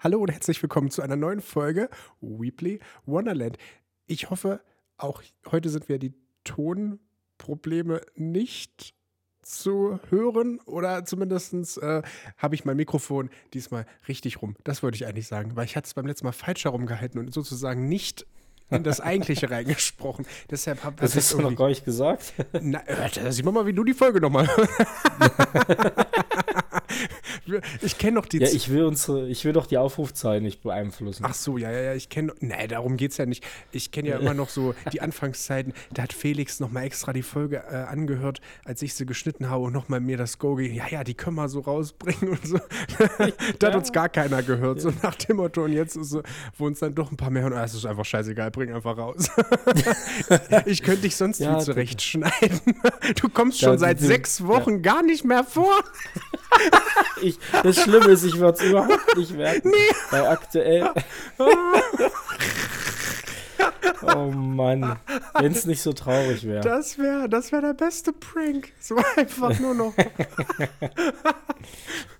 Hallo und herzlich willkommen zu einer neuen Folge Weebly Wonderland. Ich hoffe, auch heute sind wir die Tonprobleme nicht zu hören oder zumindest äh, habe ich mein Mikrofon diesmal richtig rum. Das wollte ich eigentlich sagen, weil ich hatte es beim letzten Mal falsch herumgehalten und sozusagen nicht in das Eigentliche reingesprochen. Deshalb habe Das hast du noch gar nicht gesagt. Na, äh, da sieht man mal, wie du die Folge nochmal. ich kenne doch die. Ja, ich will unsere, ich will doch die Aufrufzahlen nicht beeinflussen. Ach so, ja, ja, ja, ich kenne. Nee, darum geht es ja nicht. Ich kenne ja immer noch so die Anfangszeiten. Da hat Felix nochmal extra die Folge äh, angehört, als ich sie geschnitten habe und nochmal mir das Go gegeben. Ja, ja, die können wir so rausbringen und so. da hat uns gar keiner gehört. So nach dem Motto. Und jetzt ist so, wo uns dann doch ein paar mehr hören. Ah, es ist einfach scheißegal, bring einfach raus. ich könnte dich sonst Ja, viel zurechtschneiden. Du kommst Ja, schon die- seit sechs Wochen gar nicht mehr vor. Ich, das Schlimme ist, ich würde es überhaupt nicht merken. Weil aktuell. oh Mann. Wenn es nicht so traurig wäre. Das wäre das wär der beste Prank. So einfach nur noch.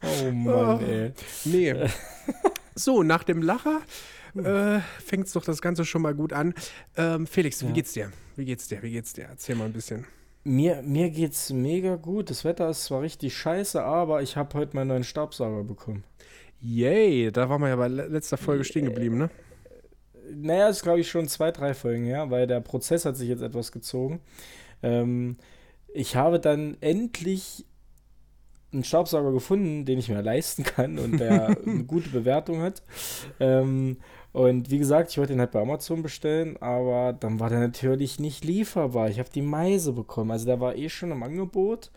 Oh Mann, ey. Nee. So, nach dem Lacher äh, fängt es doch das Ganze schon mal gut an. Ähm, Felix, wie Ja. geht's dir? Wie geht's dir? Wie geht's dir? Erzähl mal ein bisschen. Mir, mir geht's mega gut. Das Wetter ist zwar richtig scheiße, aber ich habe heute meinen neuen Staubsauger bekommen. Yay, da waren wir ja bei le- letzter Folge stehen geblieben, ne? Naja, das ist glaube ich schon zwei, drei Folgen her, weil der Prozess hat sich jetzt etwas gezogen. Ähm, ich habe dann endlich einen Staubsauger gefunden, den ich mir leisten kann und der eine gute Bewertung hat. Ähm, und wie gesagt, ich wollte ihn halt bei Amazon bestellen, aber dann war der natürlich nicht lieferbar. Ich habe die Meise bekommen. Also der war eh schon im Angebot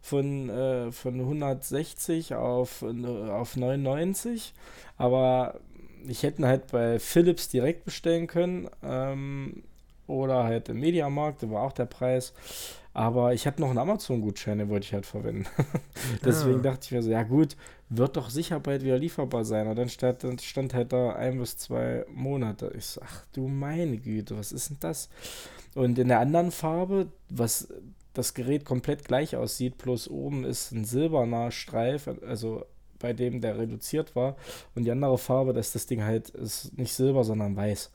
von, äh, von 160 auf, äh, auf 99. Aber ich hätte ihn halt bei Philips direkt bestellen können. Ähm, oder halt im Mediamarkt, da war auch der Preis. Aber ich hatte noch einen Amazon-Gutschein, den wollte ich halt verwenden. Deswegen Ah. dachte ich mir so, ja gut, wird doch sicher bald wieder lieferbar sein. Und dann stand, dann stand halt da ein bis zwei Monate. Ich so, ach du meine Güte, was ist denn das? Und in der anderen Farbe, was das Gerät komplett gleich aussieht, plus oben ist ein silberner Streif, also bei dem der reduziert war. Und die andere Farbe, dass das Ding halt ist nicht silber, sondern weiß.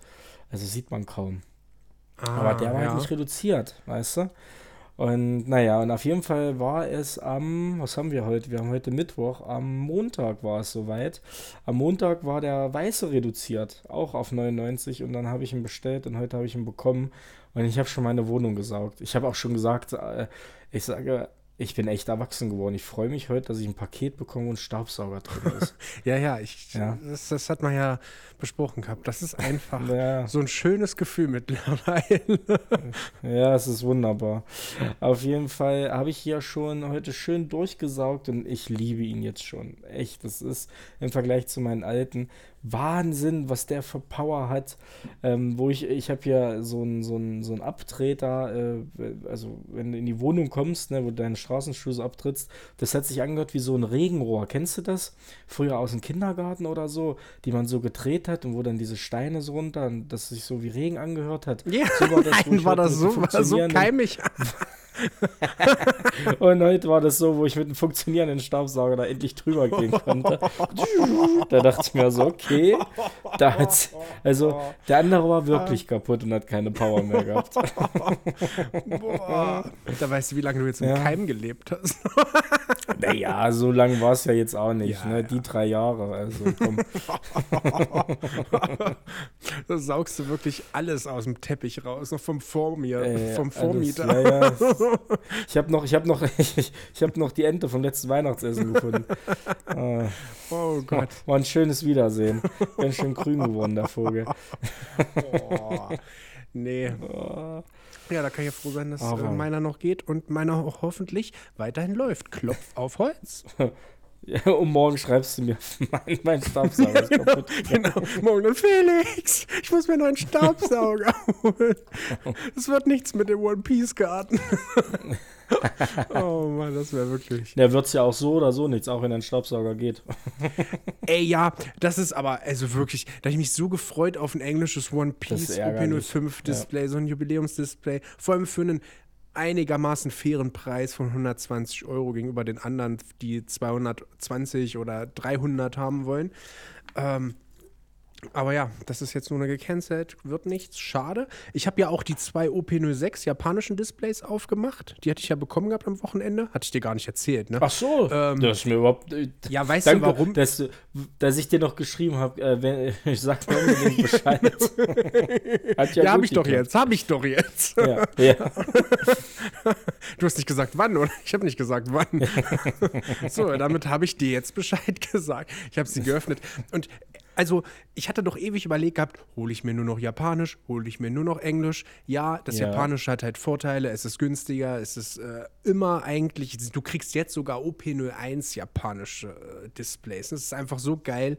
Also sieht man kaum. Aber der war Ah, ja. halt nicht reduziert, weißt du? Und naja, und auf jeden Fall war es am, was haben wir heute? Wir haben heute Mittwoch, am Montag war es soweit. Am Montag war der Weiße reduziert, auch auf 99 und dann habe ich ihn bestellt und heute habe ich ihn bekommen und ich habe schon meine Wohnung gesaugt. Ich habe auch schon gesagt, äh, ich sage, ich bin echt erwachsen geworden. Ich freue mich heute, dass ich ein Paket bekomme und ein Staubsauger drin ist. Ja, ja, ich, Ja. Das, das hat man ja besprochen gehabt. Das ist einfach ja. so ein schönes Gefühl mittlerweile. Ja, es ist wunderbar. Auf jeden Fall habe ich hier schon heute schön durchgesaugt und ich liebe ihn jetzt schon. Echt, das ist im Vergleich zu meinen alten Wahnsinn, was der für Power hat. Ähm, wo ich, ich habe hier so einen so so einen Abtreter, äh, also wenn du in die Wohnung kommst, ne, wo du deine Straßenschuhe so abtrittst, das hat sich angehört wie so ein Regenrohr. Kennst du das? Früher aus dem Kindergarten oder so, die man so gedreht hat und wo dann diese Steine so runter, und das sich so wie Regen angehört hat. Ja, So war das, nein, war das so, war so keimig. Und heute war das so, wo ich mit einem funktionierenden Staubsauger da endlich drüber gehen konnte. Da dachte ich mir so, okay, da hat's, also der andere war wirklich kaputt und hat keine Power mehr gehabt. Boah. Da weißt du, wie lange du jetzt im Ja. Keim gelebt hast. Naja, so lang war es ja jetzt auch nicht, Ja, ne? ja. Die drei Jahre, also komm. da saugst du wirklich alles aus dem Teppich raus, noch vom Vormier, Äh, vom alles, Vormieter. Ja, ja. Ich habe noch, ich habe noch, ich, ich habe noch die Ente vom letzten Weihnachtsessen gefunden. Äh, Oh Gott. war ein schönes Wiedersehen. Ganz schön grün geworden, der Vogel. Boah. Nee. Oh. Ja, da kann ich ja froh sein, dass äh, meiner noch geht und meiner auch hoffentlich weiterhin läuft. Klopf auf Holz. Ja, und morgen schreibst du mir, mein, mein Staubsauger ist kaputt. genau. Morgen dann Felix, ich muss mir noch einen Staubsauger holen. Es wird nichts mit dem One Piece Garten. oh Mann, das wäre wirklich. Der wird's ja auch so oder so nichts, auch wenn ein Staubsauger geht. Ey, ja, das ist aber, also wirklich, da habe ich mich so gefreut auf ein englisches One Piece ärgerlich. OP05 Display, so ein Jubiläumsdisplay. Vor allem für einen einigermaßen fairen Preis von 120 Euro gegenüber den anderen, die 220 oder 300 haben wollen. Ähm, aber ja, das ist jetzt nur eine gecancelt, wird nichts, schade. Ich habe ja auch die zwei OP06 japanischen Displays aufgemacht. Die hatte ich ja bekommen gehabt am Wochenende. Hatte ich dir gar nicht erzählt, ne? Ach so, Ähm, das ist mir überhaupt. Äh, Ja, weißt danke, du warum? Dass, du- dass ich dir noch geschrieben habe, äh, wenn- ich sag mir unbedingt Bescheid. Hat Ja, habe ich doch jetzt, habe ich doch jetzt. Ja, ja. Du hast nicht gesagt wann, oder? Ich habe nicht gesagt wann. so, damit habe ich dir jetzt Bescheid gesagt. Ich habe sie geöffnet. Und also, ich hatte doch ewig überlegt gehabt, hole ich mir nur noch Japanisch, hole ich mir nur noch Englisch. Ja, das Ja. Japanische hat halt Vorteile, es ist günstiger, es ist äh, immer eigentlich, du kriegst jetzt sogar OP01 japanische äh, Displays. Das ist einfach so geil.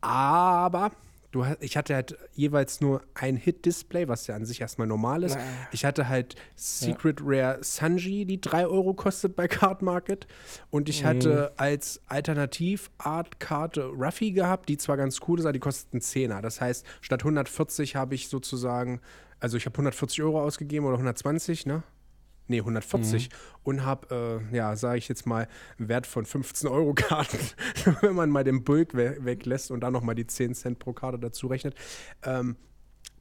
Aber du, ich hatte halt jeweils nur ein Hit-Display, was ja an sich erstmal normal ist. Ich hatte halt Secret Rare Sanji, die 3 Euro kostet bei Card Market. Und ich hatte als Alternativ-Art-Karte Ruffy gehabt, die zwar ganz cool ist, aber die kostet einen Zehner. Das heißt, statt 140 habe ich sozusagen, also ich habe 140 Euro ausgegeben oder 120, ne? Nee, 140 und habe, äh, ja, sage ich jetzt mal, einen Wert von 15 Euro Karten, wenn man mal den Bulk we weglässt und dann nochmal die 10 Cent pro Karte dazu rechnet. Ähm,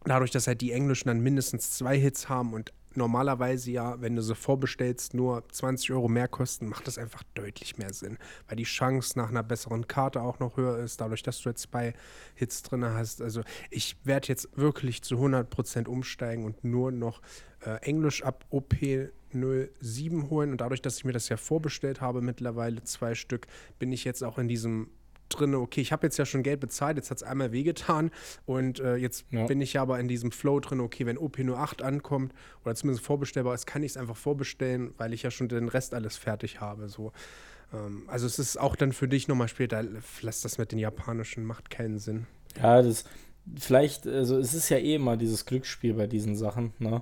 dadurch, dass halt die Englischen dann mindestens zwei Hits haben und normalerweise ja, wenn du sie vorbestellst, nur 20 Euro mehr kosten, macht das einfach deutlich mehr Sinn, weil die Chance nach einer besseren Karte auch noch höher ist, dadurch, dass du jetzt zwei Hits drin hast. Also ich werde jetzt wirklich zu 100% umsteigen und nur noch äh, Englisch ab OP07 holen und dadurch, dass ich mir das ja vorbestellt habe, mittlerweile zwei Stück, bin ich jetzt auch in diesem drin, okay, ich habe jetzt ja schon Geld bezahlt, jetzt hat es einmal wehgetan und äh, jetzt Ja. bin ich aber in diesem Flow drin, okay, wenn OP08 ankommt oder zumindest vorbestellbar ist, kann ich es einfach vorbestellen, weil ich ja schon den Rest alles fertig habe. So. Ähm, also es ist auch dann für dich nochmal später, lass das mit den japanischen, macht keinen Sinn. Ja, das vielleicht, also es ist ja eh immer dieses Glücksspiel bei diesen Sachen, ne?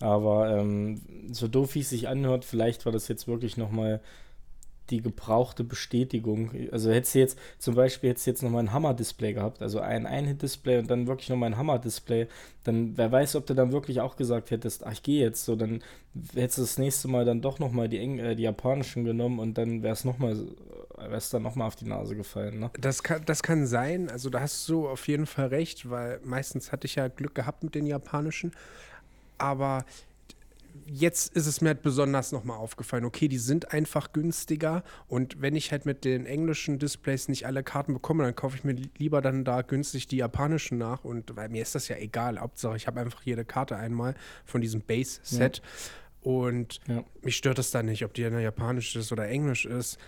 Aber ähm, so doof wie es sich anhört, vielleicht war das jetzt wirklich nochmal die gebrauchte Bestätigung. Also hättest du jetzt zum Beispiel du jetzt nochmal ein Hammer-Display gehabt, also ein Ein-Hit-Display und dann wirklich nochmal ein Hammer-Display, dann wer weiß, ob du dann wirklich auch gesagt hättest, ach, ich gehe jetzt so, dann hättest du das nächste Mal dann doch nochmal die, äh, die japanischen genommen und dann wäre es nochmal, wäre es dann nochmal auf die Nase gefallen, ne? Das kann, das kann sein, also da hast du auf jeden Fall recht, weil meistens hatte ich ja Glück gehabt mit den japanischen, aber jetzt ist es mir halt besonders nochmal aufgefallen, okay, die sind einfach günstiger und wenn ich halt mit den englischen Displays nicht alle Karten bekomme, dann kaufe ich mir lieber dann da günstig die japanischen nach und weil mir ist das ja egal, Hauptsache ich habe einfach jede Karte einmal von diesem Base-Set und Ja. mich stört es dann nicht, ob die eine japanisch ist oder englisch ist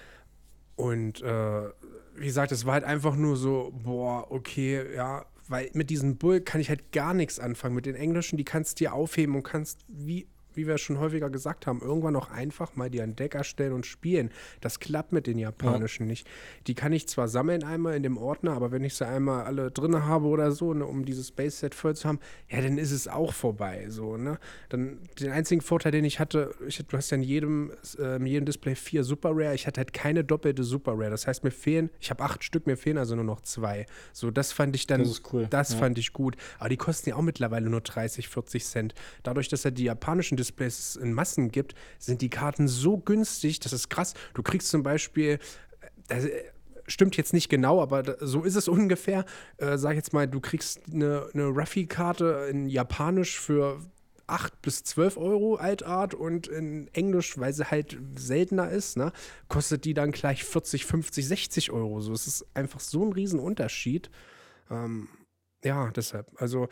und äh, wie gesagt, es war halt einfach nur so, boah, okay, ja, weil mit diesem Bull kann ich halt gar nichts anfangen. Mit den Englischen, die kannst du dir aufheben und kannst, wie, wie wir schon häufiger gesagt haben, irgendwann auch einfach mal dir ein Deck erstellen und spielen. Das klappt mit den japanischen nicht. Die kann ich zwar sammeln einmal in dem Ordner, aber wenn ich sie einmal alle drin habe oder so, ne, um dieses Base-Set voll zu haben, ja, dann ist es auch vorbei. So, ne? Dann den einzigen Vorteil, den ich hatte, ich, du hast ja in jedem, äh, in jedem Display vier Super Rare. Ich hatte halt keine doppelte Super Rare. Das heißt, mir fehlen, ich habe acht Stück, mir fehlen also nur noch zwei. So, das fand ich dann, Das cool, das ja. fand ich gut. Aber die kosten ja auch mittlerweile nur 30, 40 Cent. Dadurch, dass er die japanischen Displays in Massen gibt, sind die Karten so günstig, das ist krass. Du kriegst zum Beispiel, das äh, stimmt jetzt nicht genau, aber so ist es ungefähr. Äh, sag jetzt mal, du kriegst eine, eine Ruffy-Karte in Japanisch für 8 bis 12 Euro Altart und in Englisch, weil sie halt seltener ist, ne, kostet die dann gleich 40, 50, 60 Euro. So, es ist einfach so ein Riesenunterschied. Ähm, ja, deshalb. Also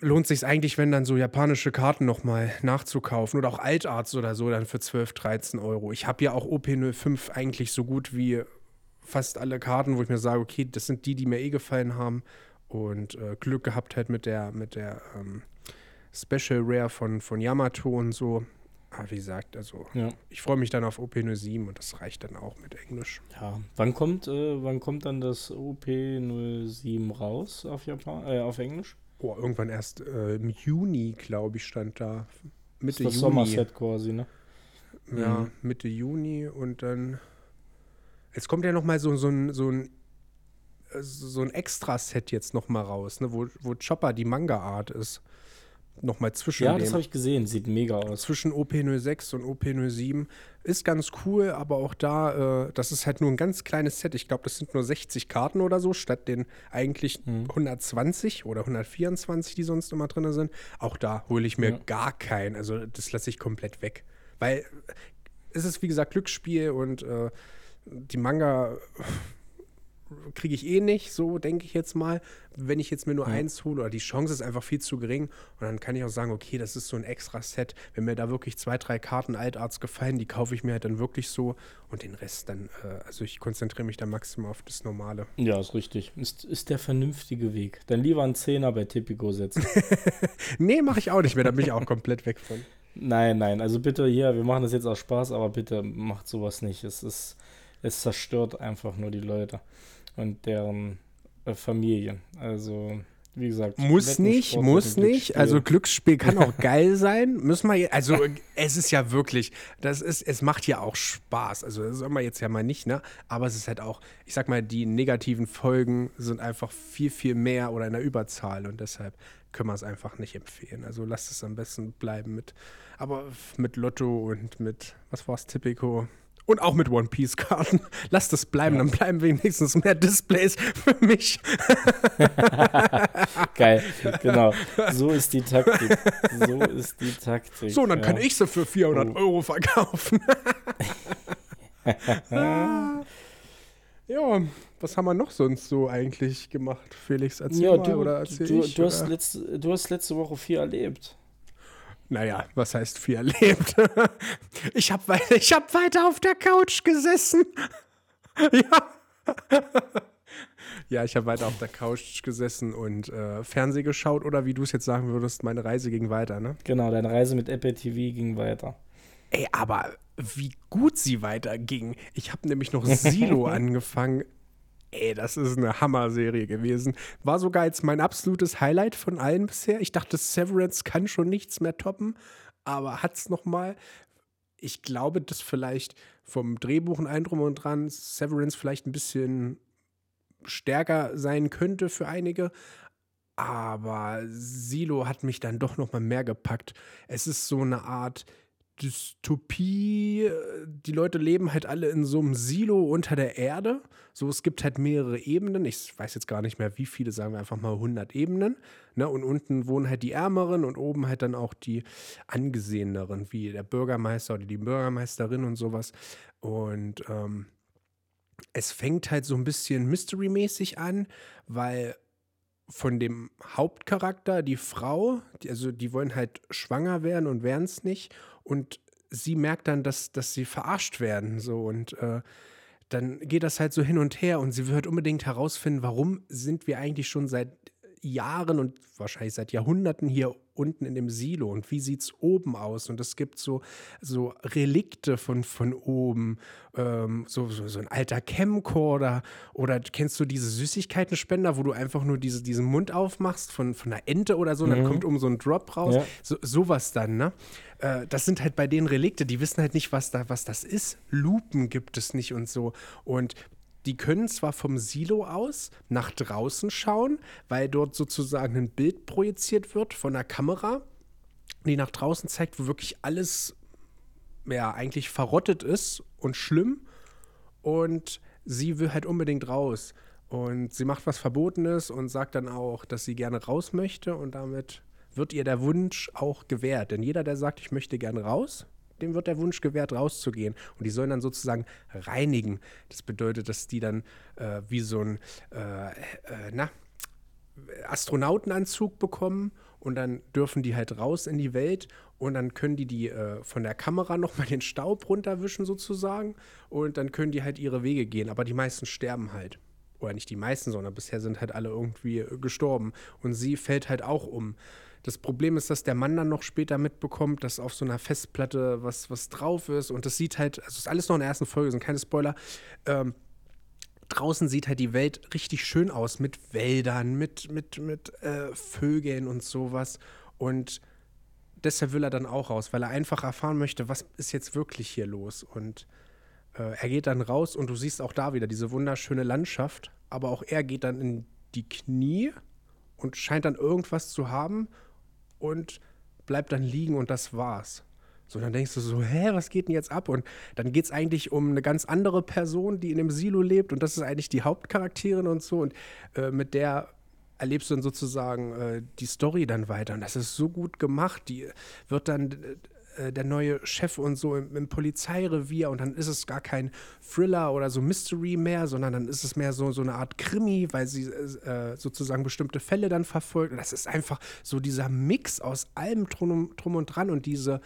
lohnt sich eigentlich, wenn dann so japanische Karten nochmal nachzukaufen oder auch Altarts oder so dann für 12, 13 Euro. Ich habe ja auch OP05 eigentlich so gut wie fast alle Karten, wo ich mir sage, okay, das sind die, die mir eh gefallen haben und äh, Glück gehabt halt mit der, mit der ähm, Special Rare von, von Yamato und so. Aber wie gesagt, also Ja. ich freue mich dann auf OP07 und das reicht dann auch mit Englisch. Ja, wann kommt, äh, wann kommt dann das OP07 raus auf Japan, äh, auf Englisch? Oh, irgendwann erst äh, im Juni, glaube ich, stand da. Mitte das Juni. Sommerset quasi, ne? Ja, Mhm. Mitte Juni und dann. Jetzt kommt ja noch mal so, so ein, so ein, äh, so ein Extra-Set jetzt noch mal raus, ne, wo, wo Chopper die Manga-Art ist. Nochmal zwischen Ja, das habe ich gesehen. Sieht mega aus. zwischen OP06 und OP07 ist ganz cool, aber auch da, äh, das ist halt nur ein ganz kleines Set. Ich glaube, das sind nur 60 Karten oder so, statt den eigentlich 120 oder 124, die sonst immer drin sind. Auch da hole ich mir Ja. gar keinen. Also das lasse ich komplett weg. Weil es ist, wie gesagt, Glücksspiel und äh, die Manga kriege ich eh nicht, so denke ich jetzt mal. Wenn ich jetzt mir nur Ja. eins hole, oder die Chance ist einfach viel zu gering. Und dann kann ich auch sagen, okay, das ist so ein extra Set. Wenn mir da wirklich zwei, drei Karten Altarts gefallen, die kaufe ich mir halt dann wirklich so. Und den Rest dann, äh, also ich konzentriere mich dann maximal auf das Normale. Ja, ist richtig. Ist, ist der vernünftige Weg. Dann lieber einen Zehner bei Tipico setzen. Nee, mache ich auch nicht mehr, da bin ich auch komplett weg von. nein, nein. Also bitte hier, wir machen das jetzt aus Spaß, aber bitte macht sowas nicht. Es ist, es zerstört einfach nur die Leute und deren äh, Familien. Also, wie gesagt. Muss nicht, muss nicht. Also Glücksspiel kann auch geil sein. Müssen wir, also es ist ja wirklich, das ist, es macht ja auch Spaß. Also das soll man jetzt ja mal nicht, ne? Aber es ist halt auch, ich sag mal, die negativen Folgen sind einfach viel, viel mehr oder in der Überzahl und deshalb können wir es einfach nicht empfehlen. Also lasst es am besten bleiben mit, aber mit Lotto und mit, was war's, Tipico. Und auch mit One Piece Karten. Lasst es bleiben, Ja. dann bleiben wenigstens mehr Displays für mich. Geil, genau. So ist die Taktik. So ist die Taktik. So, und dann ja. kann ich sie für 400 Oh. Euro verkaufen. Ah. ja, was haben wir noch sonst so eigentlich gemacht, Felix? Erzähl Ja, mal du, oder erzähl du, ich? du, hast letzte, du hast letzte Woche viel erlebt. Naja, was heißt viel erlebt? ich habe wei ich hab weiter auf der Couch gesessen. ja. ja, ich habe weiter auf der Couch gesessen und äh, Fernseh geschaut oder wie du es jetzt sagen würdest, meine Reise ging weiter, ne? Genau, deine Reise mit Apple TV ging weiter. Ey, aber wie gut sie weiterging. Ich habe nämlich noch Silo angefangen. Ey, das ist eine Hammer-Serie gewesen. War sogar jetzt mein absolutes Highlight von allen bisher. Ich dachte, Severance kann schon nichts mehr toppen, aber hat's noch mal. Ich glaube, dass vielleicht vom Drehbuch allem drum und dran Severance vielleicht ein bisschen stärker sein könnte für einige. Aber Silo hat mich dann doch noch mal mehr gepackt. Es ist so eine Art Dystopie. Die Leute leben halt alle in so einem Silo unter der Erde. So, es gibt halt mehrere Ebenen. Ich weiß jetzt gar nicht mehr, wie viele, sagen wir einfach mal 100 Ebenen. Ne? Und unten wohnen halt die Ärmeren und oben halt dann auch die Angeseheneren, wie der Bürgermeister oder die Bürgermeisterin und sowas. Und ähm, es fängt halt so ein bisschen Mystery-mäßig an, weil von dem Hauptcharakter, die Frau, die, also die wollen halt schwanger werden und werden es nicht. Und sie merkt dann, dass, dass sie verarscht werden. So und äh, dann geht das halt so hin und her und sie wird unbedingt herausfinden, warum sind wir eigentlich schon seit Jahren und wahrscheinlich seit Jahrhunderten hier unten in dem Silo und wie sieht es oben aus? Und es gibt so, so Relikte von, von oben, ähm, so, so, so ein alter Camcorder oder kennst du diese Süßigkeitenspender, wo du einfach nur diese, diesen Mund aufmachst von, von einer Ente oder so und dann Mhm. kommt um so ein Drop raus. Ja. So, sowas dann, ne? Äh, das sind halt bei denen Relikte, die wissen halt nicht, was, da, was das ist. Lupen gibt es nicht und so. Und die können zwar vom Silo aus nach draußen schauen, weil dort sozusagen ein Bild projiziert wird von der Kamera, die nach draußen zeigt, wo wirklich alles ja eigentlich verrottet ist und schlimm. Und sie will halt unbedingt raus. Und sie macht was Verbotenes und sagt dann auch, dass sie gerne raus möchte. Und damit wird ihr der Wunsch auch gewährt. Denn jeder, der sagt, ich möchte gerne raus, dem wird der Wunsch gewährt, rauszugehen. Und die sollen dann sozusagen reinigen. Das bedeutet, dass die dann äh, wie so ein, äh, äh, na, Astronautenanzug bekommen und dann dürfen die halt raus in die Welt und dann können die die äh, von der Kamera nochmal den Staub runterwischen sozusagen und dann können die halt ihre Wege gehen. Aber die meisten sterben halt. Oder nicht die meisten, sondern bisher sind halt alle irgendwie äh, gestorben. Und sie fällt halt auch um. Das Problem ist, dass der Mann dann noch später mitbekommt, dass auf so einer Festplatte was, was drauf ist. Und das sieht halt, also ist alles noch in der ersten Folge, sind keine Spoiler. Ähm, draußen sieht halt die Welt richtig schön aus mit Wäldern, mit, mit, mit äh, Vögeln und sowas. Und deshalb will er dann auch raus, weil er einfach erfahren möchte, was ist jetzt wirklich hier los. Und äh, er geht dann raus und du siehst auch da wieder diese wunderschöne Landschaft. Aber auch er geht dann in die Knie und scheint dann irgendwas zu haben und bleibt dann liegen und das war's. So, dann denkst du so, hä, was geht denn jetzt ab? Und dann geht es eigentlich um eine ganz andere Person, die in dem Silo lebt und das ist eigentlich die Hauptcharakterin und so und äh, mit der erlebst du dann sozusagen äh, die Story dann weiter und das ist so gut gemacht. Die wird dann äh, der neue Chef und so im, im, Polizeirevier und dann ist es gar kein Thriller oder so Mystery mehr, sondern dann ist es mehr so, so eine Art Krimi, weil sie äh, sozusagen bestimmte Fälle dann verfolgt. Und das ist einfach so dieser Mix aus allem drum, drum und dran und diese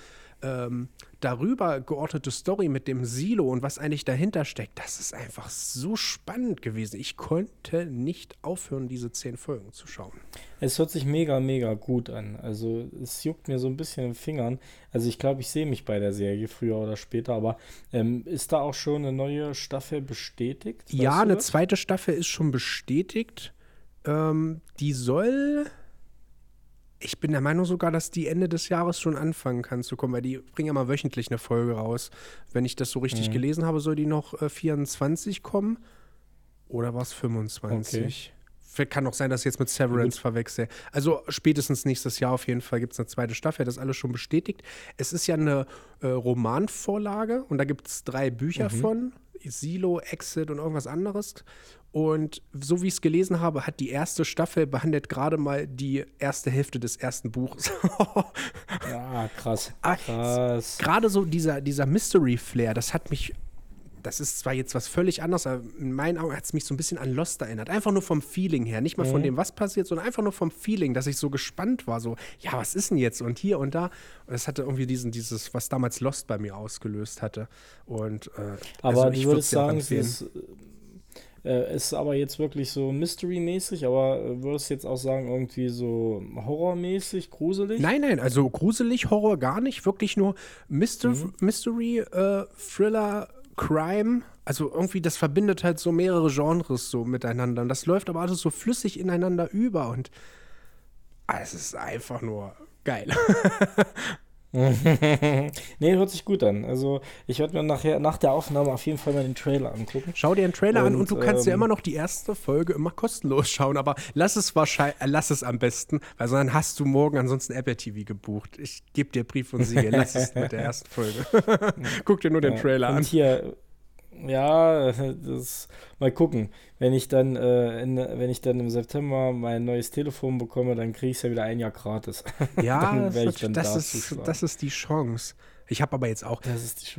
ähm, darüber geordnete Story mit dem Silo und was eigentlich dahinter steckt, das ist einfach so spannend gewesen. Ich konnte nicht aufhören, diese zehn Folgen zu schauen. Es hört sich mega, mega gut an. Also es juckt mir so ein bisschen in den Fingern. Also ich glaube, ich sehe mich bei der Serie früher oder später, aber ähm, ist da auch schon eine neue Staffel bestätigt? Ja, eine zweite Staffel ist schon bestätigt. Ähm, die soll ich bin der Meinung sogar, dass die Ende des Jahres schon anfangen kann zu kommen, weil die bringen ja mal wöchentlich eine Folge raus. Wenn ich das so richtig mhm. gelesen habe, soll die noch äh, 24 kommen. Oder war es 25? Okay. Kann auch sein, dass ich jetzt mit Severance verwechsel. Also spätestens nächstes Jahr auf jeden Fall gibt es eine zweite Staffel, das ist alles schon bestätigt. Es ist ja eine äh, Romanvorlage und da gibt es drei Bücher mhm. von. Silo, Exit und irgendwas anderes. Und so wie ich es gelesen habe, hat die erste Staffel behandelt gerade mal die erste Hälfte des ersten Buches. ja, krass. Ah, krass. Gerade so dieser, dieser Mystery-Flair, das hat mich. Das ist zwar jetzt was völlig anderes, aber in meinen Augen hat es mich so ein bisschen an Lost erinnert. Einfach nur vom Feeling her. Nicht mal mhm. von dem, was passiert, sondern einfach nur vom Feeling, dass ich so gespannt war. So, ja, was ist denn jetzt? Und hier und da. Und das hatte irgendwie diesen, dieses, was damals Lost bei mir ausgelöst hatte. Und, äh, aber also ich würde sagen, es ist äh, ist aber jetzt wirklich so Mystery-mäßig, aber äh, würdest du jetzt auch sagen, irgendwie so horrormäßig, gruselig? Nein, nein, also gruselig, Horror gar nicht, wirklich nur Myster mhm. Mystery, äh, Thriller, Crime. Also irgendwie, das verbindet halt so mehrere Genres so miteinander. Und das läuft aber alles so flüssig ineinander über und ah, es ist einfach nur geil. nee, hört sich gut an. Also ich werde mir nachher nach der Aufnahme auf jeden Fall mal den Trailer angucken. Schau dir den Trailer und, an und du kannst ähm, ja immer noch die erste Folge immer kostenlos schauen, aber lass es wahrscheinlich, äh, lass es am besten, weil sonst hast du morgen ansonsten Apple TV gebucht. Ich gebe dir Brief und Siegel, lass es mit der ersten Folge. Guck dir nur den Trailer und an. Hier ja, das mal gucken. Wenn ich dann, äh, in, wenn ich dann im September mein neues Telefon bekomme, dann kriege ich es ja wieder ein Jahr gratis. Ja, das, da das, ist, das ist die Chance. Ich habe aber jetzt auch,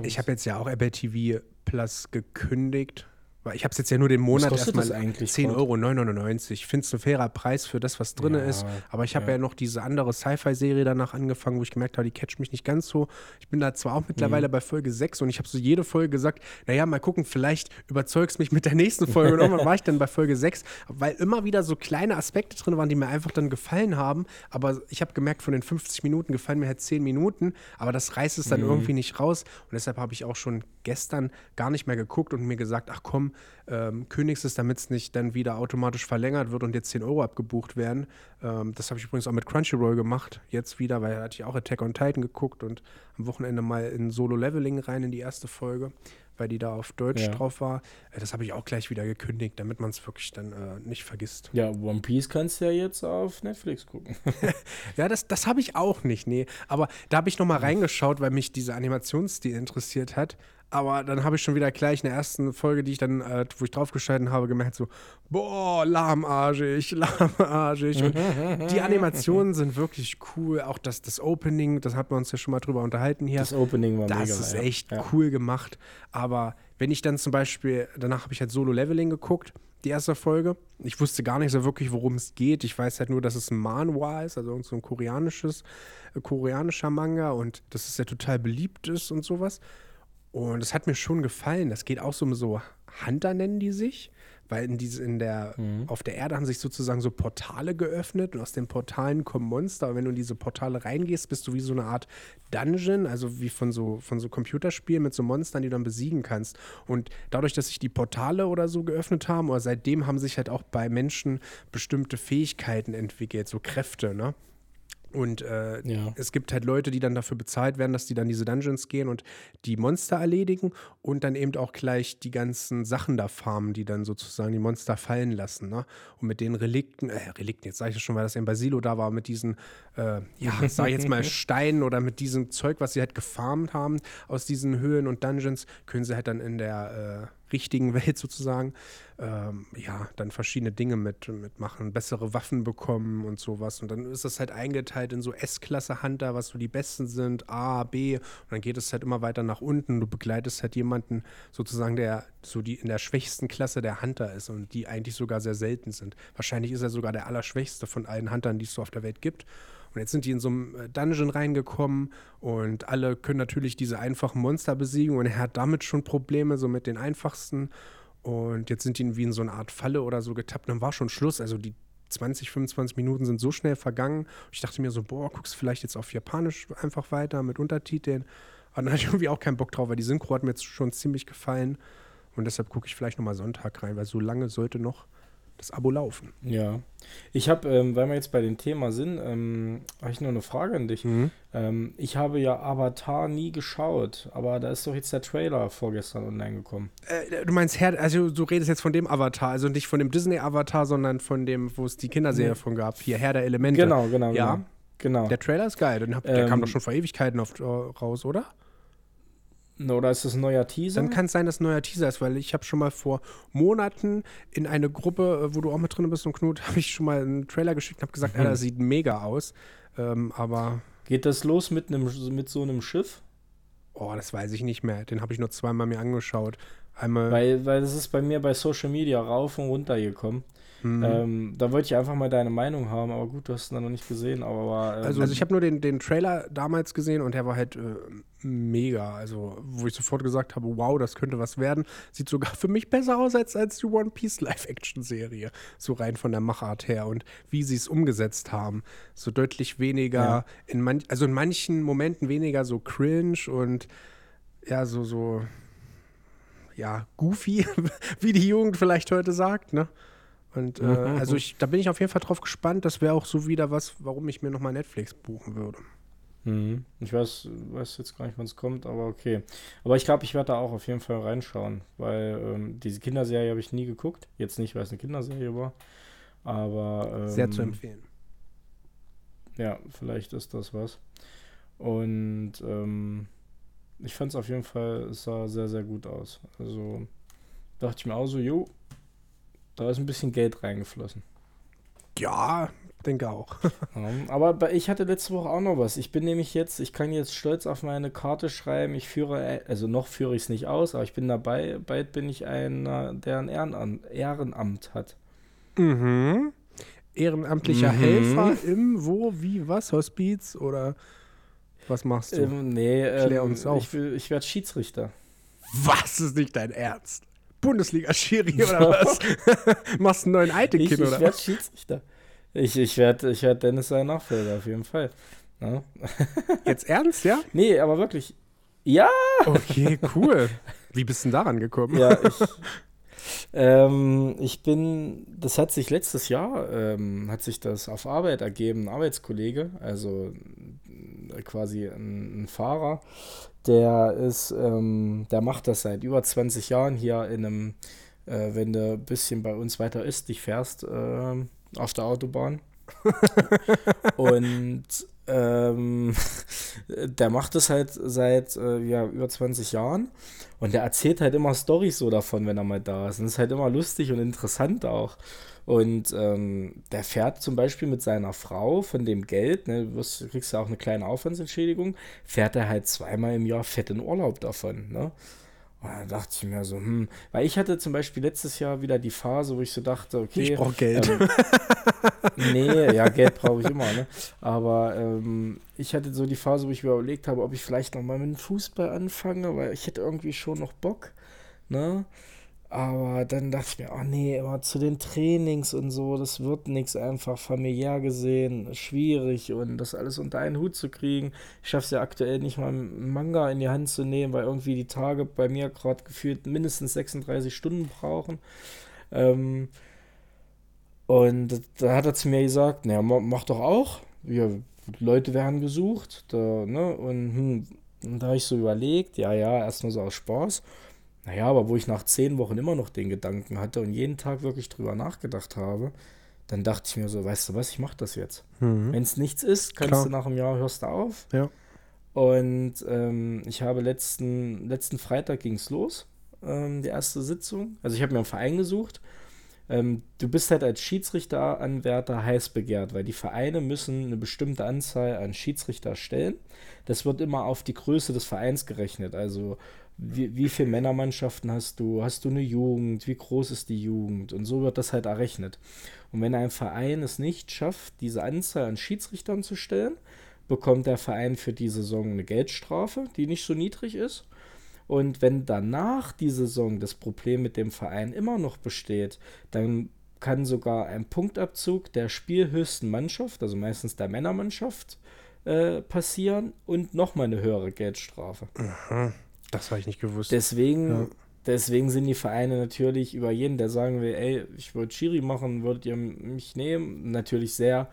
ich habe jetzt ja auch Apple TV Plus gekündigt ich habe es jetzt ja nur den Monat erstmal 10,99 Euro. Ich finde es ein fairer Preis für das, was drin ja, ist. Aber ich habe ja. ja. noch diese andere Sci-Fi-Serie danach angefangen, wo ich gemerkt habe, die catcht mich nicht ganz so. Ich bin da zwar auch mittlerweile mhm. bei Folge 6 und ich habe so jede Folge gesagt, naja, mal gucken, vielleicht überzeugst mich mit der nächsten Folge. Und irgendwann war ich dann bei Folge 6, weil immer wieder so kleine Aspekte drin waren, die mir einfach dann gefallen haben. Aber ich habe gemerkt, von den 50 Minuten gefallen mir halt 10 Minuten. Aber das reißt es dann mhm. irgendwie nicht raus. Und deshalb habe ich auch schon gestern gar nicht mehr geguckt und mir gesagt, ach komm, ähm, kündigst es, damit es nicht dann wieder automatisch verlängert wird und jetzt 10 Euro abgebucht werden. Ähm, das habe ich übrigens auch mit Crunchyroll gemacht, jetzt wieder, weil da hatte ich auch Attack on Titan geguckt und am Wochenende mal in Solo-Leveling rein in die erste Folge, weil die da auf Deutsch ja. drauf war. Äh, das habe ich auch gleich wieder gekündigt, damit man es wirklich dann äh, nicht vergisst. Ja, One Piece kannst du ja jetzt auf Netflix gucken. ja, das, das habe ich auch nicht, nee. Aber da habe ich noch mal reingeschaut, weil mich dieser Animationsstil interessiert hat. Aber dann habe ich schon wieder gleich in der ersten Folge, die ich dann, äh, wo ich draufgeschalten habe, gemerkt so, boah, lahmarschig, lahmarschig. Und die Animationen sind wirklich cool. Auch das, das Opening, das hat man uns ja schon mal drüber unterhalten hier. Das Opening war das mega. Das ist echt ja. cool gemacht. Aber wenn ich dann zum Beispiel, danach habe ich halt Solo-Leveling geguckt, die erste Folge. Ich wusste gar nicht so wirklich, worum es geht. Ich weiß halt nur, dass es ein Manhwa ist, also so ein koreanisches, äh, koreanischer Manga und dass es ja total beliebt ist und sowas. Und es hat mir schon gefallen. Das geht auch so um so Hunter nennen die sich, weil in diese, in der, mhm. auf der Erde haben sich sozusagen so Portale geöffnet und aus den Portalen kommen Monster. Und wenn du in diese Portale reingehst, bist du wie so eine Art Dungeon, also wie von so, von so Computerspielen mit so Monstern, die du dann besiegen kannst. Und dadurch, dass sich die Portale oder so geöffnet haben, oder seitdem haben sich halt auch bei Menschen bestimmte Fähigkeiten entwickelt, so Kräfte, ne? Und äh, Ja. es gibt halt Leute, die dann dafür bezahlt werden, dass die dann diese Dungeons gehen und die Monster erledigen und dann eben auch gleich die ganzen Sachen da farmen, die dann sozusagen die Monster fallen lassen. Ne? Und mit den Relikten, äh, Relikten, jetzt sage ich das schon, weil das eben bei Silo da war, mit diesen, äh, ja, sag ich jetzt mal Steinen oder mit diesem Zeug, was sie halt gefarmt haben aus diesen Höhlen und Dungeons, können sie halt dann in der äh, richtigen Welt sozusagen, ähm, ja, dann verschiedene Dinge mit, mitmachen, bessere Waffen bekommen und sowas. Und dann ist das halt eingeteilt in so S-Klasse Hunter, was so die besten sind, A, B. Und dann geht es halt immer weiter nach unten. Du begleitest halt jemanden sozusagen, der so die in der schwächsten Klasse der Hunter ist und die eigentlich sogar sehr selten sind. Wahrscheinlich ist er sogar der allerschwächste von allen Huntern, die es so auf der Welt gibt. Und jetzt sind die in so einem äh, Dungeon reingekommen und alle können natürlich diese einfachen Monster besiegen und er hat damit schon Probleme, so mit den einfachsten. Und jetzt sind die wie in so eine Art Falle oder so getappt. Dann war schon Schluss. Also die 20, 25 Minuten sind so schnell vergangen. Ich dachte mir so, boah, guckst vielleicht jetzt auf Japanisch einfach weiter mit Untertiteln. Aber dann hatte ich irgendwie auch keinen Bock drauf, weil die Synchro hat mir jetzt schon ziemlich gefallen. Und deshalb gucke ich vielleicht nochmal Sonntag rein, weil so lange sollte noch das Abo laufen. Ja. Ich habe, ähm, weil wir jetzt bei dem Thema sind, ähm, habe ich noch eine Frage an dich. Ähm, ich habe ja Avatar nie geschaut, aber da ist doch jetzt der Trailer vorgestern online gekommen. Äh, du meinst Herr, also du redest jetzt von dem Avatar, also nicht von dem Disney-Avatar, sondern von dem, wo es die Kinderserie Nee. von gab. Hier, Herr der Elemente. Genau, genau, Ja. genau. Genau. Der Trailer ist geil. Der Ähm, kam doch schon vor Ewigkeiten auf, äh, raus, oder? Oder ist das ein neuer Teaser? Dann kann es sein, dass ein neuer Teaser ist, weil ich habe schon mal vor Monaten in eine Gruppe, äh, wo du auch mit drin bist und Knut, habe ich schon mal einen Trailer geschickt und habe gesagt, Mhm. Alter, das sieht mega aus. Ähm, aber, Geht das los mit, einem, mit so einem Schiff? oh, das weiß ich nicht mehr. Den habe ich nur zweimal mir angeschaut. Einmal. Weil, weil das ist bei mir bei Social Media rauf und runter gekommen. Hm. Ähm, da wollte ich einfach mal deine Meinung haben, aber gut, du hast ihn dann noch nicht gesehen. Aber, ähm, Also, also ich habe nur den, den Trailer damals gesehen und der war halt äh, mega. Also, wo ich sofort gesagt habe, wow, das könnte was werden. Sieht sogar für mich besser aus als, als die One Piece Live-Action-Serie. So rein von der Machart her und wie sie es umgesetzt haben. So deutlich weniger, Ja. in man, also in manchen Momenten weniger so cringe und ja, so, so, ja, goofy, wie die Jugend vielleicht heute sagt, ne? Und äh, Mhm, also mhm. ich, da bin ich auf jeden Fall drauf gespannt. Das wäre auch so wieder was, warum ich mir nochmal Netflix buchen würde. Mhm. Ich weiß, weiß jetzt gar nicht, wann es kommt, aber okay. Aber ich glaube, ich werde da auch auf jeden Fall reinschauen, weil ähm, diese Kinderserie habe ich nie geguckt. Jetzt nicht, weil es eine Kinderserie war. Aber ähm, Sehr zu empfehlen. Ja, vielleicht ist das was. Und ähm, ich fand es auf jeden Fall, es sah sehr, sehr gut aus. Also dachte ich mir auch so, jo, da ist ein bisschen Geld reingeflossen. Ja, denke auch. Ja, aber ich hatte letzte Woche auch noch was. Ich bin nämlich jetzt, ich kann jetzt stolz auf meine Karte schreiben, ich führe, also noch führe ich es nicht aus, aber ich bin dabei, bald bin ich einer, der ein Ehrenamt, Ehrenamt hat. Mhm. Ehrenamtlicher Mhm. Helfer im, wo, wie, was, Hospiz oder was machst du? Ähm, nee, Klär ähm, uns auf. ich, ich werde Schiedsrichter. was ist nicht dein Ernst? Bundesliga-Schiri oder was? Machst einen neuen Eitekin ich oder werde was? Schiedsrichter. Ich, ich werde ich werd Dennis sein Nachfolger, auf jeden Fall. Ja. Jetzt ernst, ja? Nee, aber wirklich. Ja, Okay, cool. Wie bist du denn daran gekommen? ja, ich. ähm, ich bin, das hat sich letztes Jahr, ähm, hat sich das auf Arbeit ergeben, ein Arbeitskollege, also äh, quasi ein, ein Fahrer, der ist, ähm, der macht das seit über 20 Jahren hier in einem, äh, wenn du ein bisschen bei uns weiter östlich fährst, ähm, auf der Autobahn. Und ähm, der macht das halt seit äh, ja, über 20 Jahren und der erzählt halt immer Storys so davon, wenn er mal da ist. Und das ist halt immer lustig und interessant auch. Und ähm, der fährt zum Beispiel mit seiner Frau von dem Geld, ne, du wirst, kriegst ja auch eine kleine Aufwandsentschädigung, fährt er halt zweimal im Jahr fett in Urlaub davon. Ne? Und da dachte ich mir so, hm, weil ich hatte zum Beispiel letztes Jahr wieder die Phase, wo ich so dachte, okay, Ich brauche Geld. ähm, nee, ja, Geld brauche ich immer, ne? Aber ähm, ich hatte so die Phase, wo ich mir überlegt habe, ob ich vielleicht nochmal mit dem Fußball anfange, weil ich hätte irgendwie schon noch Bock, ne? Aber dann dachte ich mir, oh nee, immer zu den Trainings und so, das wird nichts einfach familiär gesehen, schwierig und das alles unter einen Hut zu kriegen. Ich schaffe es ja aktuell nicht mal einen Manga in die Hand zu nehmen, weil irgendwie die Tage bei mir gerade gefühlt mindestens 36 Stunden brauchen. Ähm, und da hat er zu mir gesagt, naja, ma- mach doch auch. Ja, Leute werden gesucht, da, ne? Und, hm, und da habe ich so überlegt, ja, ja, erstmal so aus Spaß. Naja, aber wo ich nach zehn Wochen immer noch den Gedanken hatte und jeden Tag wirklich drüber nachgedacht habe, dann dachte ich mir so, weißt du was, ich mache das jetzt. Mhm. Wenn es nichts ist, kannst Klar. du nach einem Jahr hörst du auf. Ja. Und ähm, ich habe letzten, letzten Freitag ging es los, ähm, die erste Sitzung. Also ich habe mir einen Verein gesucht. Ähm, du bist halt als Schiedsrichteranwärter heiß begehrt, weil die Vereine müssen eine bestimmte Anzahl an Schiedsrichter stellen. Das wird immer auf die Größe des Vereins gerechnet. Also wie, wie viele Männermannschaften hast du? Hast du eine Jugend? Wie groß ist die Jugend? Und so wird das halt errechnet. Und wenn ein Verein es nicht schafft, diese Anzahl an Schiedsrichtern zu stellen, bekommt der Verein für die Saison eine Geldstrafe, die nicht so niedrig ist. Und wenn danach die Saison das Problem mit dem Verein immer noch besteht, dann kann sogar ein Punktabzug der spielhöchsten Mannschaft, also meistens der Männermannschaft, äh, passieren und nochmal eine höhere Geldstrafe. Das habe ich nicht gewusst. Deswegen, Ja. deswegen sind die Vereine natürlich über jeden, der sagen will, ey, ich würde Schiri machen, würdet ihr mich nehmen, natürlich sehr,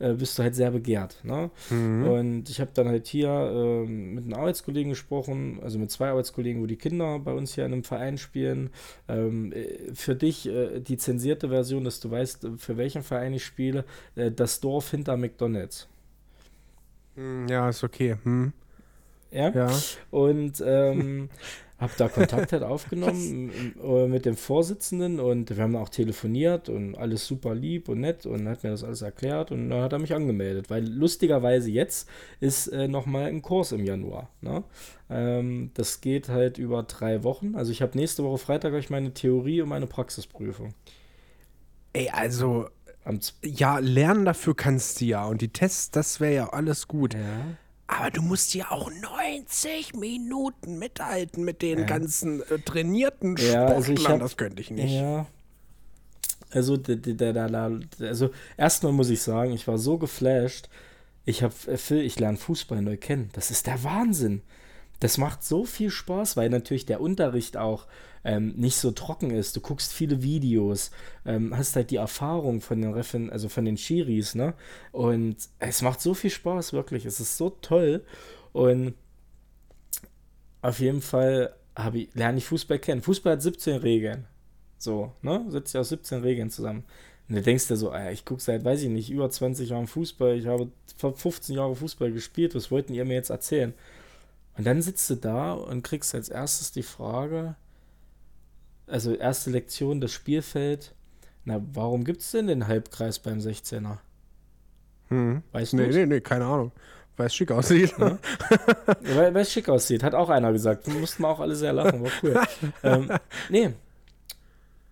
äh, bist du halt sehr begehrt. Ne? Mhm. Und ich habe dann halt hier ähm, mit einem Arbeitskollegen gesprochen, also mit zwei Arbeitskollegen, wo die Kinder bei uns hier in einem Verein spielen. Ähm, äh, für dich äh, die zensierte Version, dass du weißt, äh, für welchen Verein ich spiele, äh, das Dorf hinter McDonalds. Hm, Ja, ist okay. Hm. Ja. Ja. Und ähm, habe da Kontakt halt aufgenommen mit dem Vorsitzenden und wir haben auch telefoniert und alles super lieb und nett und hat mir das alles erklärt und dann hat er mich angemeldet, weil lustigerweise jetzt ist äh, nochmal ein Kurs im Januar. Ne? Ähm, das geht halt über drei Wochen. Also ich habe nächste Woche Freitag ich meine Theorie und meine Praxisprüfung. Ey, also, ja, lernen dafür kannst du ja. Und die Tests, das wäre ja alles gut. ja. Aber du musst ja auch 90 Minuten mithalten mit den ganzen äh, trainierten Ja, Sportlern. also ich hab- das könnte ich nicht. Ja. Also, also erstmal muss ich sagen, ich war so geflasht. Ich habe Phil, ich lerne Fußball neu kennen. Das ist der Wahnsinn. Das macht so viel Spaß, weil natürlich der Unterricht auch ähm, nicht so trocken ist. Du guckst viele Videos, ähm, hast halt die Erfahrung von den Reffen, also von den Schiris, ne? Und es macht so viel Spaß, wirklich. Es ist so toll. Und auf jeden Fall ich, lerne ich Fußball kennen. Fußball hat 17 Regeln. So, ne? Setzt ja aus 17 Regeln zusammen. Und du denkst dir so, ah, ich gucke seit, weiß ich nicht, über 20 Jahren Fußball. Ich habe vor 15 Jahre Fußball gespielt. Was wollten ihr mir jetzt erzählen? Und dann sitzt du da und kriegst als erstes die Frage, also erste Lektion, das Spielfeld. Na, warum gibt es denn den Halbkreis beim 16er? Hm. Weißt du? Nee, nee, nee, keine Ahnung. Weil es schick aussieht. Ja. Weil, weil es schick aussieht, hat auch einer gesagt. Mussten wir auch alle sehr lachen, war cool. ähm, nee.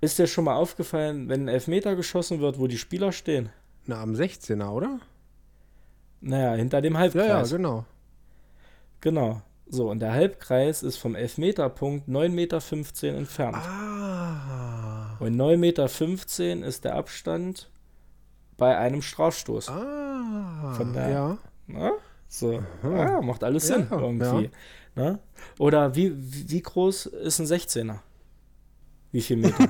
Ist dir schon mal aufgefallen, wenn ein Elfmeter geschossen wird, wo die Spieler stehen? Na, am 16er, oder? Naja, hinter dem Ja, Halbkreis. ja, genau. Genau. So, und der Halbkreis ist vom Elfmeterpunkt 9,15 Meter entfernt. Ah. Und 9,15 Meter ist der Abstand bei einem Strafstoß. Ah. Von der- Ja. Na? So, ja, macht alles Ja, Sinn irgendwie. Ne? Oder wie, wie groß ist ein 16er? Wie viel Meter?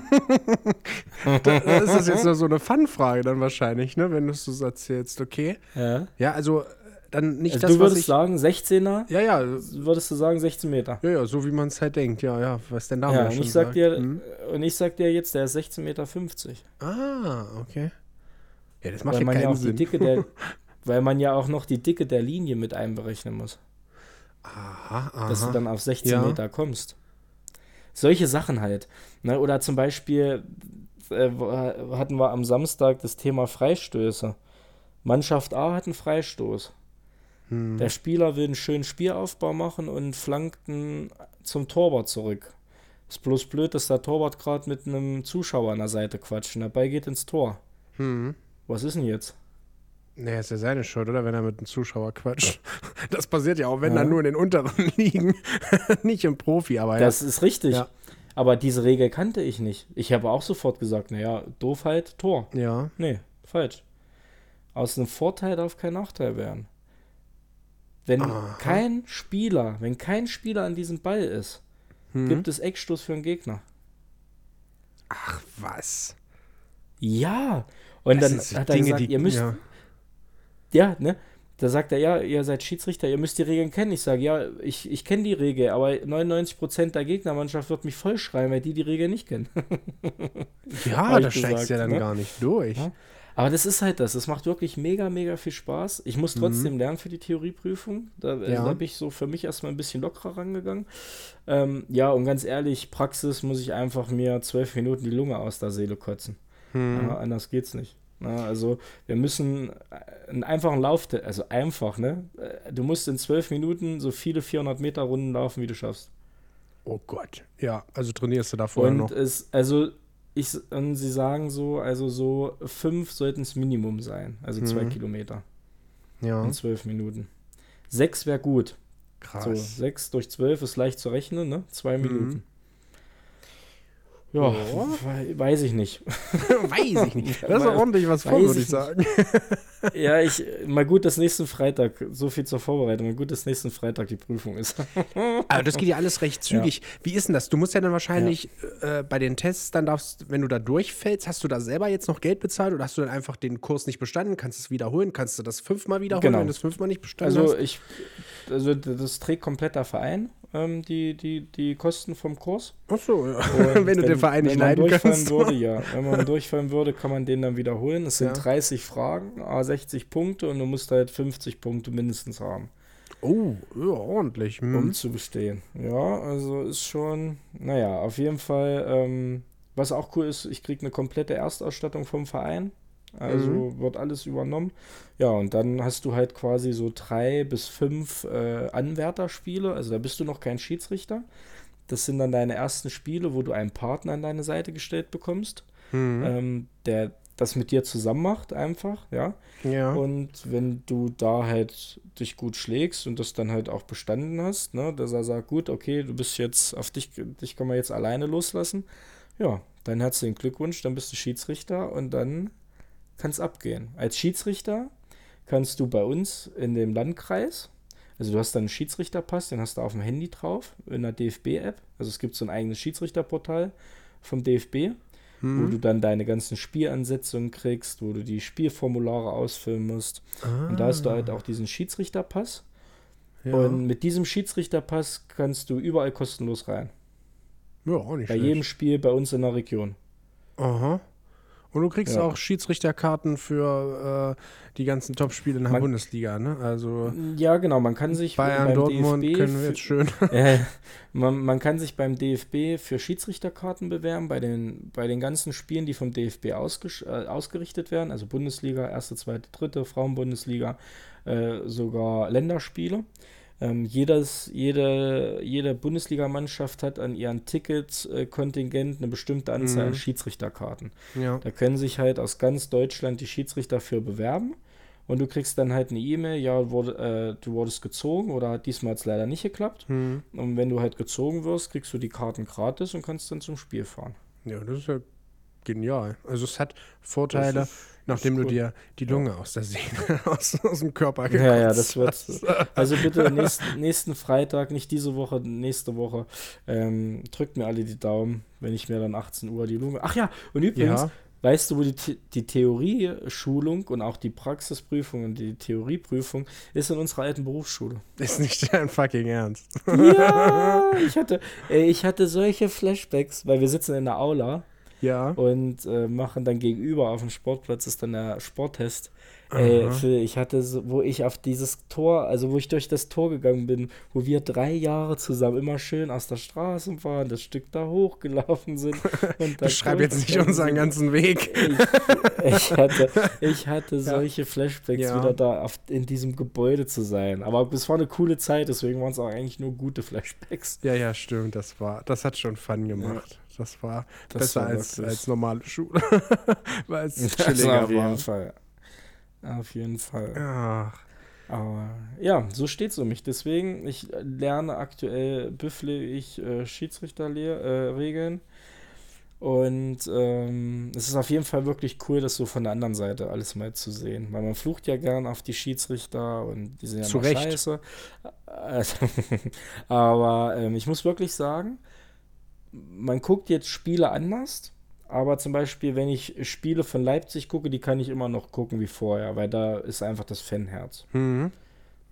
Da ist das jetzt nur so eine Fun-Frage dann wahrscheinlich, ne? Wenn du es so erzählst, okay. ja. Ja, also dann nicht Also das, du würdest ich. sagen, 16er, Ja, ja, würdest du sagen 16 Meter. ja, ja, so wie man es halt denkt. Ja, ja, was denn da Ja, schon ich sag sagt. dir, Hm? und ich sag dir jetzt, der ist 16,50 Meter. Ah, okay. Ja, das macht Weil ja man ja keinen auch die Sinn. Dicke der, weil man ja auch noch die Dicke der Linie mit einberechnen muss, Aha, aha. dass du dann auf 16 Ja. Meter kommst. Solche Sachen halt. Ne? Oder zum Beispiel äh, hatten wir am Samstag das Thema Freistöße. Mannschaft A hat einen Freistoß. Hm. Der Spieler will einen schönen Spielaufbau machen und flankt ihn zum Torwart zurück. Ist bloß blöd, dass der Torwart gerade mit einem Zuschauer an der Seite quatscht und der Ball geht ins Tor. Hm. Was ist denn jetzt? Nee, ist ja seine Schuld, oder? Wenn er mit einem Zuschauer quatscht. Das passiert ja auch, wenn Ja. dann nur in den unteren Ligen. Nicht im Profi, aber Das ist richtig. Ja. Aber diese Regel kannte ich nicht. Ich habe auch sofort gesagt, naja, doof halt, Tor. ja. Ja. Nee, falsch. Aus einem Vorteil darf kein Nachteil werden. Wenn Aha. kein Spieler, wenn kein Spieler an diesem Ball ist, Hm. gibt es Eckstoß für einen Gegner. Ach, was? Ja. Und Das dann hat er Dinge, gesagt, die- ihr müsst, ja. ja, ne? Da sagt er, ja, ihr seid Schiedsrichter, ihr müsst die Regeln kennen. Ich sage, ja, ich, ich kenne die Regel, aber 99% der Gegnermannschaft wird mich vollschreien, weil die die Regel nicht kennen. ja, da steigst du ja dann ne? gar nicht durch. Ja? Aber das ist halt das. Das macht wirklich mega, mega viel Spaß. Ich muss trotzdem mhm. lernen für die Theorieprüfung. Da, äh, ja. da bin ich so für mich erstmal ein bisschen lockerer rangegangen. Ähm, ja, und ganz ehrlich, Praxis muss ich einfach mir zwölf Minuten die Lunge aus der Seele kotzen. Mhm. Ja, anders geht's nicht. Na, also wir müssen einen einfachen Lauf, also einfach, ne? Äh, du musst in zwölf Minuten so viele 400 Meter Runden laufen, wie du schaffst. Oh Gott, ja, also trainierst du da vorher und noch. Es, also ich, und sie sagen so, also so fünf sollten es Minimum sein, also mhm. zwei Kilometer. Ja. In zwölf Minuten. Sechs wäre gut. Krass. So, sechs durch zwölf ist leicht zu rechnen, ne? Zwei mhm. Ja, oh. weiß ich nicht. weiß ich nicht. Das ist ordentlich was vor, würde ich sagen. ja, ich, mal gut, dass nächsten Freitag, so viel zur Vorbereitung, mal gut, dass nächsten Freitag die Prüfung ist. Aber das geht ja alles recht zügig. Ja. Wie ist denn das? Du musst ja dann wahrscheinlich ja. äh, bei den Tests, dann darfst, wenn du da durchfällst, hast du da selber jetzt noch Geld bezahlt oder hast du dann einfach den Kurs nicht bestanden? Kannst du es wiederholen? Kannst du das fünfmal wiederholen, genau. wenn du es fünfmal nicht bestanden also hast? Ich, also das trägt komplett der Verein ähm, die, die, die Kosten vom Kurs. Ach so, ja. wenn, wenn du den Verein nicht leiden kannst. Würde, ja. Wenn man durchfallen würde, kann man den dann wiederholen. Es sind ja. 30 Fragen, 60 Punkte und du musst halt 50 Punkte mindestens haben. Oh, ja, ordentlich. Hm. Um zu bestehen. Ja, also ist schon, naja, auf jeden Fall, ähm, was auch cool ist, ich kriege eine komplette Erstausstattung vom Verein. Also mhm. wird alles übernommen. Ja, und dann hast du halt quasi so drei bis fünf äh, Anwärterspiele. Also da bist du noch kein Schiedsrichter. Das sind dann deine ersten Spiele, wo du einen Partner an deine Seite gestellt bekommst, mhm. ähm, der das mit dir zusammen macht, einfach, ja. Ja. Und wenn du da halt dich gut schlägst und das dann halt auch bestanden hast, ne, dass er sagt, gut, okay, du bist jetzt, auf dich, dich kann man jetzt alleine loslassen, ja, dann herzlichen Glückwunsch, dann bist du Schiedsrichter und dann kann es abgehen. Als Schiedsrichter kannst du bei uns in dem Landkreis, also du hast dann einen Schiedsrichterpass, den hast du auf dem Handy drauf, in der DFB-App. Also es gibt so ein eigenes Schiedsrichterportal vom DFB, hm. wo du dann deine ganzen Spielansetzungen kriegst, wo du die Spielformulare ausfüllen musst. Ah. Und da hast du halt auch diesen Schiedsrichterpass. Ja. Und mit diesem Schiedsrichterpass kannst du überall kostenlos rein. Ja, auch nicht Bei schlecht. jedem Spiel bei uns in der Region. Aha. Und du kriegst ja. auch Schiedsrichterkarten für äh, die ganzen Topspiele in der man, Bundesliga, ne? Also ja, genau. Man kann sich Bayern, Dortmund DFB können wir jetzt schön. äh, man, man, kann sich beim DFB für Schiedsrichterkarten bewerben bei den bei den ganzen Spielen, die vom DFB äh, ausgerichtet werden, also Bundesliga, erste, zweite, dritte, Frauenbundesliga, äh, sogar Länderspiele. Ähm, jedes, jede, jede Bundesligamannschaft hat an ihren Ticketkontingent eine bestimmte Anzahl mhm. an Schiedsrichterkarten. Ja. Da können sich halt aus ganz Deutschland die Schiedsrichter für bewerben. Und du kriegst dann halt eine E-Mail, ja, wurde, äh, du wurdest gezogen oder diesmal hat es leider nicht geklappt. Mhm. Und wenn du halt gezogen wirst, kriegst du die Karten gratis und kannst dann zum Spiel fahren. Ja, das ist ja genial. Also es hat Vorteile nachdem du dir die Lunge aus der Sehne, aus, aus dem Körper gekotzt Ja, ja, das wird. Also bitte nächsten, nächsten Freitag, nicht diese Woche, nächste Woche, ähm, drückt mir alle die Daumen, wenn ich mir dann 18 Uhr die Lunge. Ach ja, und übrigens, ja. weißt du, wo die, die Theorieschulung und auch die Praxisprüfung und die Theorieprüfung ist in unserer alten Berufsschule. Ist nicht dein fucking Ernst. Ja, ich hatte, ich hatte solche Flashbacks, weil wir sitzen in der Aula ja. Und äh, machen dann gegenüber auf dem Sportplatz ist dann der Sporttest. Ey, Phil, ich hatte so, wo ich auf dieses Tor, also wo ich durch das Tor gegangen bin, wo wir drei Jahre zusammen immer schön aus der Straßenbahn das Stück da hochgelaufen sind. Und Beschreib jetzt nicht unseren ganzen Weg. Ich, ich hatte, ich hatte solche ja. Flashbacks, ja. wieder da auf, in diesem Gebäude zu sein. Aber es war eine coole Zeit, deswegen waren es auch eigentlich nur gute Flashbacks. Ja, ja, stimmt. Das war, das hat schon Fun gemacht. Ja. Das war das besser war als, als normale Schule. Weil es chilliger auf jeden Fall. Auf jeden Fall. Ach. Aber ja, so steht es um mich. Deswegen, ich lerne aktuell, büffle ich äh, Schiedsrichterregeln. Äh, und ähm, es ist auf jeden Fall wirklich cool, das so von der anderen Seite alles mal zu sehen. Weil man flucht ja gern auf die Schiedsrichter und die sind ja zu Recht. scheiße. Also, aber ähm, ich muss wirklich sagen, man guckt jetzt Spiele anders, aber zum Beispiel, wenn ich Spiele von Leipzig gucke, die kann ich immer noch gucken wie vorher, weil da ist einfach das Fanherz. Mhm.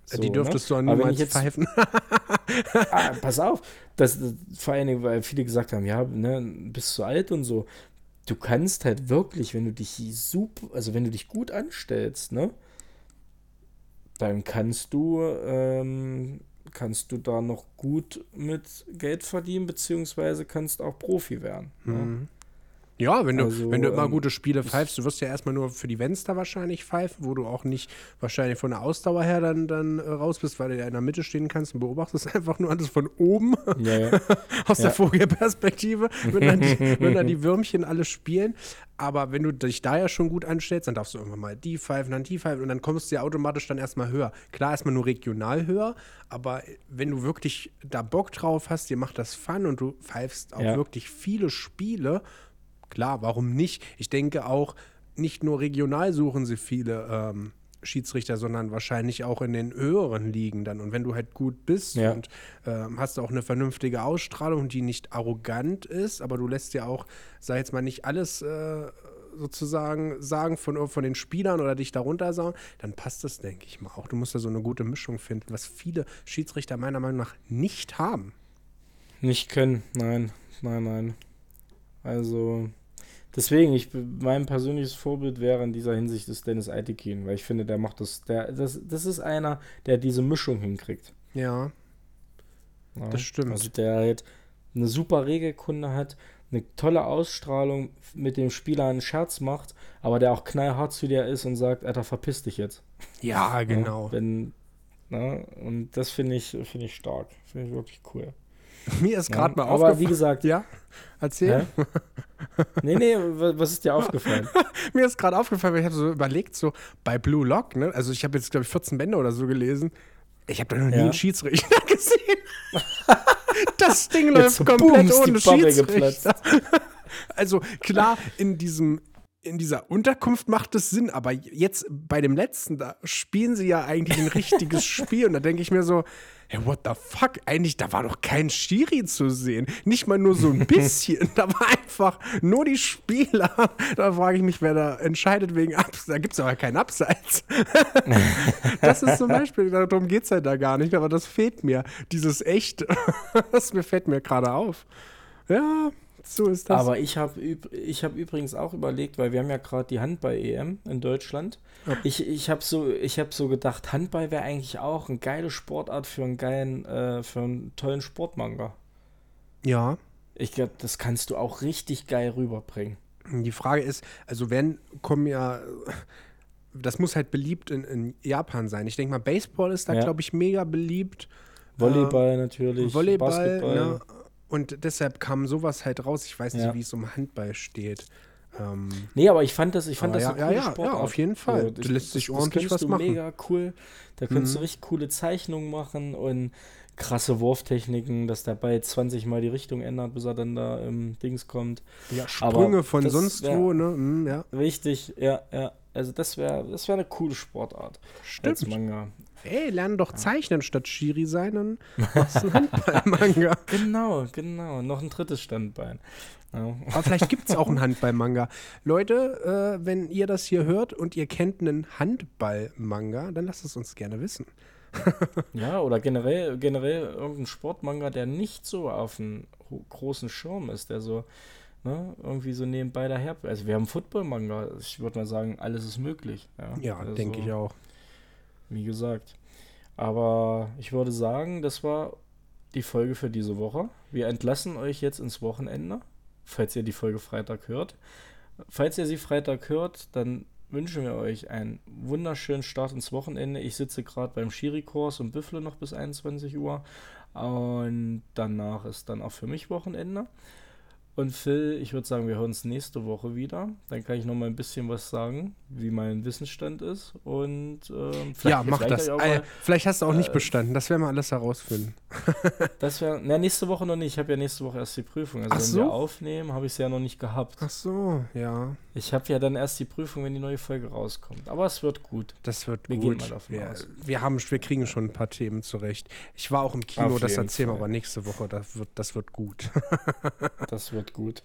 So, die dürftest ne? du auch wenn niemals jetzt- pfeifen. ah, pass auf, das, das, vor allen Dingen, weil viele gesagt haben, ja, ne, bist du alt und so. Du kannst halt wirklich, wenn du dich super, also wenn du dich gut anstellst, ne, dann kannst du, ähm, kannst du da noch gut mit Geld verdienen, beziehungsweise kannst auch Profi werden. Ne? Ja, wenn du, Also, wenn du immer ähm, gute Spiele pfeifst, du wirst ja erstmal nur für die Venster wahrscheinlich pfeifen, wo du auch nicht wahrscheinlich von der Ausdauer her dann, dann äh, raus bist, weil du ja in der Mitte stehen kannst und beobachtest einfach nur alles von oben Ja, ja. aus der Ja. Vogelperspektive, wenn dann, die, wenn dann die Würmchen alle spielen. Aber wenn du dich da ja schon gut anstellst, dann darfst du irgendwann mal die pfeifen, dann die pfeifen und dann kommst du ja automatisch dann erstmal höher. Klar, erstmal nur regional höher, aber wenn du wirklich da Bock drauf hast, dir macht das Fun und du pfeifst auch wirklich viele Spiele, klar, warum nicht? Ich denke auch, nicht nur regional suchen sie viele ähm, Schiedsrichter, sondern wahrscheinlich auch in den höheren Ligen dann. Und wenn du halt gut bist Ja. und ähm, hast auch eine vernünftige Ausstrahlung, die nicht arrogant ist, aber du lässt ja auch, sag jetzt mal, nicht alles äh, sozusagen sagen von, von den Spielern oder dich darunter sagen, dann passt das, denke ich mal auch. Du musst da so eine gute Mischung finden, was viele Schiedsrichter meiner Meinung nach nicht haben. Nicht können, nein, nein, nein. Also, deswegen, ich, mein persönliches Vorbild wäre in dieser Hinsicht ist Dennis Eitekin, weil ich finde, der macht das, der, das, das ist einer, der diese Mischung hinkriegt. Ja, Ja? Das stimmt. Also, der halt eine super Regelkunde hat, eine tolle Ausstrahlung mit dem Spieler einen Scherz macht, aber der auch knallhart zu dir ist und sagt, Alter, verpiss dich jetzt. ja, Ja, genau. wenn, na, und das finde ich, finde ich stark. Finde ich wirklich cool. Mir ist Ja, gerade mal aber aufgefallen. wie gesagt, Ja, erzähl. Hä? Nee, nee, wa- was ist dir aufgefallen? Mir ist gerade aufgefallen, weil ich habe so überlegt, so bei Blue Lock, ne? Also ich habe jetzt, glaube ich, 14 Bände oder so gelesen. Ich habe da noch nie Ja. einen Schiedsrichter gesehen. das Ding läuft komplett booms, die ohne Schiedsrichter. also klar, in diesem in dieser Unterkunft macht es Sinn, aber jetzt bei dem letzten, da spielen sie ja eigentlich ein richtiges Spiel und da denke ich mir so, hey, what the fuck? Eigentlich, da war doch kein Schiri zu sehen. Nicht mal nur so ein bisschen. da war einfach nur die Spieler. Da frage ich mich, wer da entscheidet wegen Abseits. Da gibt es aber keinen Abseits. das ist zum Beispiel, darum geht es halt da gar nicht, aber das fehlt mir. Dieses echt, das mir fällt mir gerade auf. Ja, so ist das. Aber ich habe ich hab übrigens auch überlegt, weil wir haben ja gerade die Handball-EM in Deutschland. Ja. Ich, ich habe so, ich hab so gedacht, Handball wäre eigentlich auch eine geile Sportart für einen geilen, äh, für einen tollen Sportmanga. ja. Ich glaube, das kannst du auch richtig geil rüberbringen. Die Frage ist, also wenn kommen ja, das muss halt beliebt in, in Japan sein. Ich denke mal, Baseball ist da, Ja. glaube ich, mega beliebt. Volleyball natürlich, Volleyball, Basketball. ne? Und deshalb kam sowas halt raus. Ich weiß nicht, Ja. wie es um Handball steht. Ähm, Nee, aber ich fand das, ich fand Aber das ja, ja, ja, ja, auf jeden Fall. Da lässt sich ordentlich was du machen. mega cool. Da könntest Mhm. du richtig coole Zeichnungen machen und krasse Wurftechniken, dass der Ball 20 Mal die Richtung ändert, bis er dann da im Dings kommt. ja, Aber Sprünge von das sonst wär- wo, ne? Hm, ja, Richtig, ja, ja. Also das wäre das wär eine coole Sportart als stimmt. Manga. Ey, lern doch zeichnen statt Schiri sein, dann machst du einen Handball-Manga. Genau, genau. Noch ein drittes Standbein. Ja. Aber vielleicht gibt es auch einen Handball-Manga. Leute, äh, wenn ihr das hier hört und ihr kennt einen Handball-Manga, dann lasst es uns gerne wissen. Ja, oder generell, generell irgendein Sportmanga, der nicht so auf einem großen Schirm ist, der so ne, irgendwie so nebenbei daher. Also wir haben Football-Manga, ich würde mal sagen, alles ist möglich. Ja, Ja, also, denke ich auch. Wie gesagt. Aber ich würde sagen, das war die Folge für diese Woche. Wir entlassen euch jetzt ins Wochenende, falls ihr die Folge Freitag hört. Falls ihr sie Freitag hört, dann wünschen wir euch einen wunderschönen Start ins Wochenende. Ich sitze gerade beim Schiri-Kurs und büffle noch bis 21 Uhr. Und danach ist dann auch für mich Wochenende. Und Phil, ich würde sagen, wir hören uns nächste Woche wieder. Dann kann ich noch mal ein bisschen was sagen, wie mein Wissensstand ist. Und ähm, vielleicht, Ja, mach vielleicht das. Äh, mal, vielleicht hast du auch nicht äh, bestanden. Das werden wir alles herausfinden. das wäre, na, nächste Woche noch nicht. Ich habe ja nächste Woche erst die Prüfung. Also Ach wenn so. wir aufnehmen, habe ich es ja noch nicht gehabt. Ach so, ja. Ich habe ja dann erst die Prüfung, wenn die neue Folge rauskommt. Aber es wird gut. Das wird Wir gehen gut. mal davon wir, aus. wir, haben, wir kriegen schon ein paar Themen zurecht. Ich war auch im Kino, Auf das erzählen wir aber nächste Woche. Das wird, das wird gut. Das wird gut.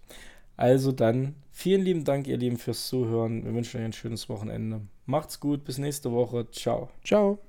Also dann, vielen lieben Dank, ihr Lieben, fürs Zuhören. Wir wünschen euch ein schönes Wochenende. Macht's gut, bis nächste Woche. Ciao. Ciao.